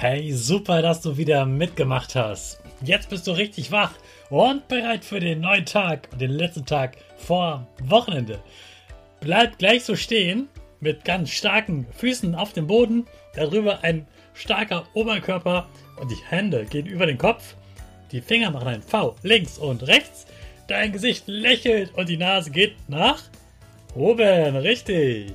Hey, super, dass du wieder mitgemacht hast. Jetzt bist du richtig wach und bereit für den neuen Tag den letzten Tag vor Wochenende. Bleib gleich so stehen mit ganz starken Füßen auf dem Boden, darüber ein starker Oberkörper und die Hände gehen über den Kopf. Die Finger machen ein V links und rechts. Dein Gesicht lächelt und die Nase geht nach oben. Richtig.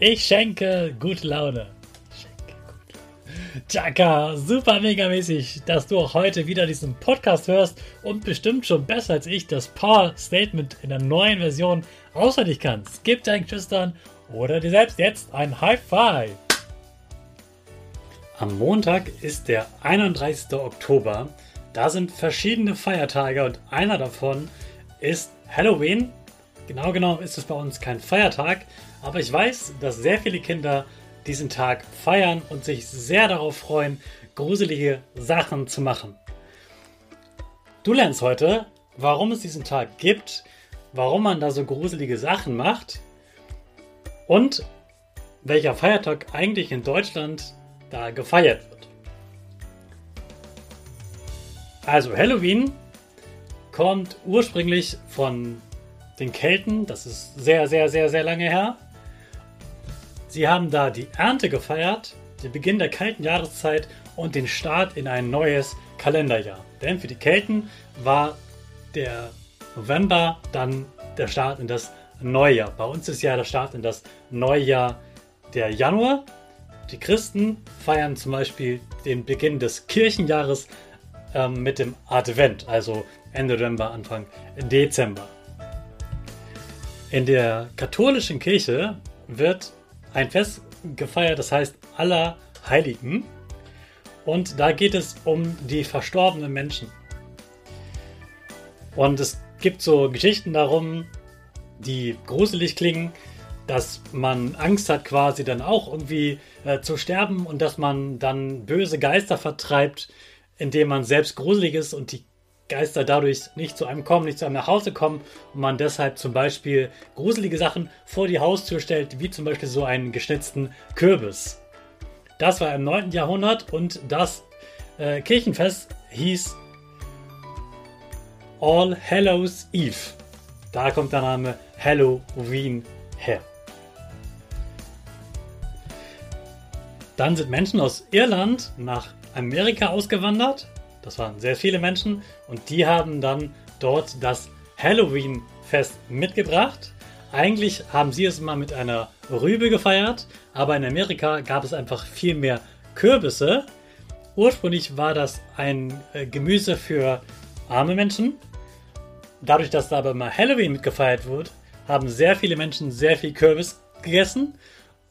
Ich schenke gute Laune. Schenke gute Laune. Chaka, super mega mäßig, dass du auch heute wieder diesen Podcast hörst und bestimmt schon besser als ich das Power Statement in der neuen Version auswendig kannst. Gib deinen Geschwistern oder dir selbst jetzt ein High Five. Am Montag ist der 31. Oktober. Da sind verschiedene Feiertage und einer davon ist Halloween. Genau genommen ist es bei uns kein Feiertag, aber ich weiß, dass sehr viele Kinder diesen Tag feiern und sich sehr darauf freuen, gruselige Sachen zu machen. Du lernst heute, warum es diesen Tag gibt, warum man da so gruselige Sachen macht und welcher Feiertag eigentlich in Deutschland da gefeiert wird. Also Halloween kommt ursprünglich von den Kelten, das ist sehr, sehr, sehr, sehr lange her. Sie haben da die Ernte gefeiert, den Beginn der kalten Jahreszeit und den Start in ein neues Kalenderjahr. Denn für die Kelten war der November dann der Start in das Neujahr. Bei uns ist ja der Start in das Neujahr der Januar. Die Christen feiern zum Beispiel den Beginn des Kirchenjahres ähm, mit dem Advent, also Ende November, Anfang Dezember. In der katholischen Kirche wird ein Fest gefeiert, das heißt aller Heiligen. Und da geht es um die verstorbenen Menschen. Und es gibt so Geschichten darum, die gruselig klingen, dass man Angst hat, quasi dann auch irgendwie äh, zu sterben und dass man dann böse Geister vertreibt, indem man selbst gruselig ist und die Geister dadurch nicht zu einem kommen, nicht zu einem nach Hause kommen und man deshalb zum Beispiel gruselige Sachen vor die Haustür stellt, wie zum Beispiel so einen geschnitzten Kürbis. Das war im 9. Jahrhundert und das äh, Kirchenfest hieß All Hallows Eve. Da kommt der Name Halloween her. Dann sind Menschen aus Irland nach Amerika ausgewandert das waren sehr viele Menschen und die haben dann dort das Halloween-Fest mitgebracht. Eigentlich haben sie es mal mit einer Rübe gefeiert, aber in Amerika gab es einfach viel mehr Kürbisse. Ursprünglich war das ein äh, Gemüse für arme Menschen. Dadurch, dass da aber mal Halloween mitgefeiert wird, haben sehr viele Menschen sehr viel Kürbis gegessen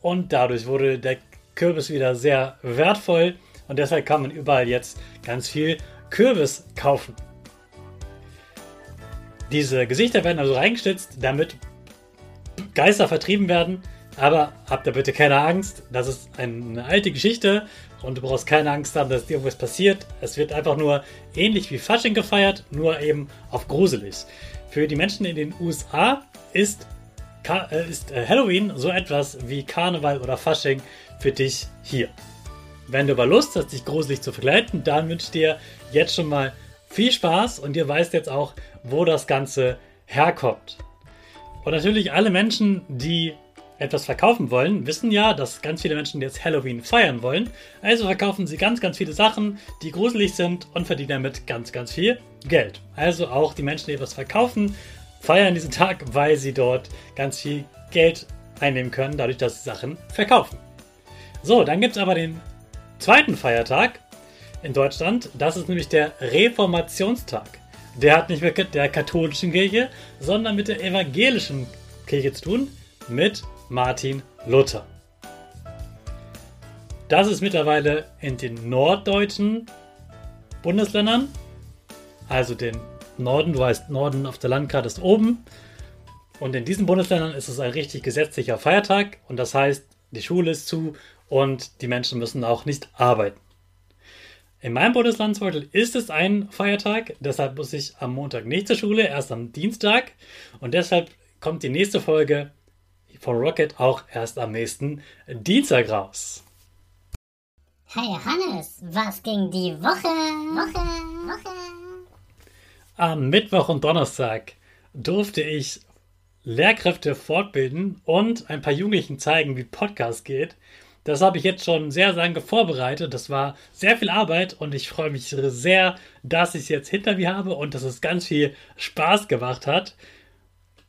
und dadurch wurde der Kürbis wieder sehr wertvoll und deshalb kann man überall jetzt ganz viel Kürbis kaufen. Diese Gesichter werden also reingeschnitzt, damit Geister vertrieben werden. Aber habt da bitte keine Angst, das ist eine alte Geschichte und du brauchst keine Angst haben, dass dir irgendwas passiert. Es wird einfach nur ähnlich wie Fasching gefeiert, nur eben auf gruselig. Für die Menschen in den USA ist, äh, ist äh, Halloween so etwas wie Karneval oder Fasching für dich hier. Wenn du aber Lust hast, dich gruselig zu verkleiden, dann wünsche ich dir jetzt schon mal viel Spaß und ihr weißt jetzt auch, wo das Ganze herkommt. Und natürlich alle Menschen, die etwas verkaufen wollen, wissen ja, dass ganz viele Menschen jetzt Halloween feiern wollen. Also verkaufen sie ganz, ganz viele Sachen, die gruselig sind und verdienen damit ganz, ganz viel Geld. Also auch die Menschen, die etwas verkaufen, feiern diesen Tag, weil sie dort ganz viel Geld einnehmen können, dadurch, dass sie Sachen verkaufen. So, dann gibt es aber den zweiten Feiertag in Deutschland. Das ist nämlich der Reformationstag. Der hat nicht mit der katholischen Kirche, sondern mit der evangelischen Kirche zu tun, mit Martin Luther. Das ist mittlerweile in den norddeutschen Bundesländern, also den Norden, du weißt, Norden auf der Landkarte ist oben. Und in diesen Bundesländern ist es ein richtig gesetzlicher Feiertag und das heißt, die Schule ist zu und die Menschen müssen auch nicht arbeiten. In meinem Bundesland zum Beispiel ist es ein Feiertag, deshalb muss ich am Montag nicht zur Schule, erst am Dienstag. Und deshalb kommt die nächste Folge von Rocket auch erst am nächsten Dienstag raus. Hey Hannes, was ging die Woche? Woche, Woche. Am Mittwoch und Donnerstag durfte ich Lehrkräfte fortbilden und ein paar Jugendlichen zeigen, wie Podcast geht. Das habe ich jetzt schon sehr lange vorbereitet. Das war sehr viel Arbeit und ich freue mich sehr, dass ich es jetzt hinter mir habe und dass es ganz viel Spaß gemacht hat.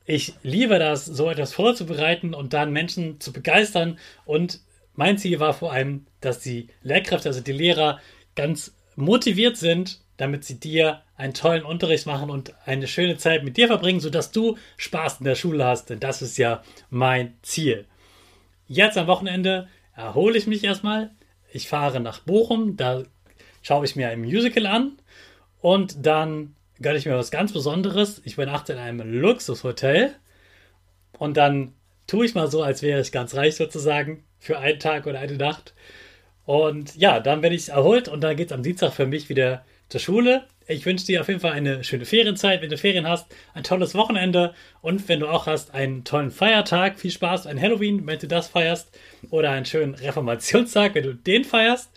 Ich liebe das, so etwas vorzubereiten und dann Menschen zu begeistern. Und mein Ziel war vor allem, dass die Lehrkräfte, also die Lehrer, ganz motiviert sind, damit sie dir einen tollen Unterricht machen und eine schöne Zeit mit dir verbringen, sodass du Spaß in der Schule hast. Denn das ist ja mein Ziel. Jetzt am Wochenende erhole ich mich erstmal. Ich fahre nach Bochum, da schaue ich mir ein Musical an und dann gönne ich mir was ganz Besonderes. Ich übernachte in einem Luxushotel und dann tue ich mal so, als wäre ich ganz reich sozusagen für einen Tag oder eine Nacht. Und ja, dann werde ich erholt und dann geht es am Dienstag für mich wieder zur Schule. Ich wünsche dir auf jeden Fall eine schöne Ferienzeit, wenn du Ferien hast, ein tolles Wochenende und wenn du auch hast, einen tollen Feiertag. Viel Spaß ein Halloween, wenn du das feierst, oder einen schönen Reformationstag, wenn du den feierst.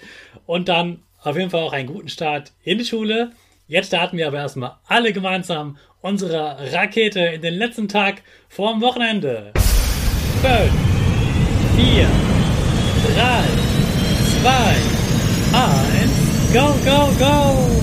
Und dann auf jeden Fall auch einen guten Start in die Schule. Jetzt starten wir aber erstmal alle gemeinsam unsere Rakete in den letzten Tag vorm Wochenende. 5, 4, 3, 2, 1, go, go, go!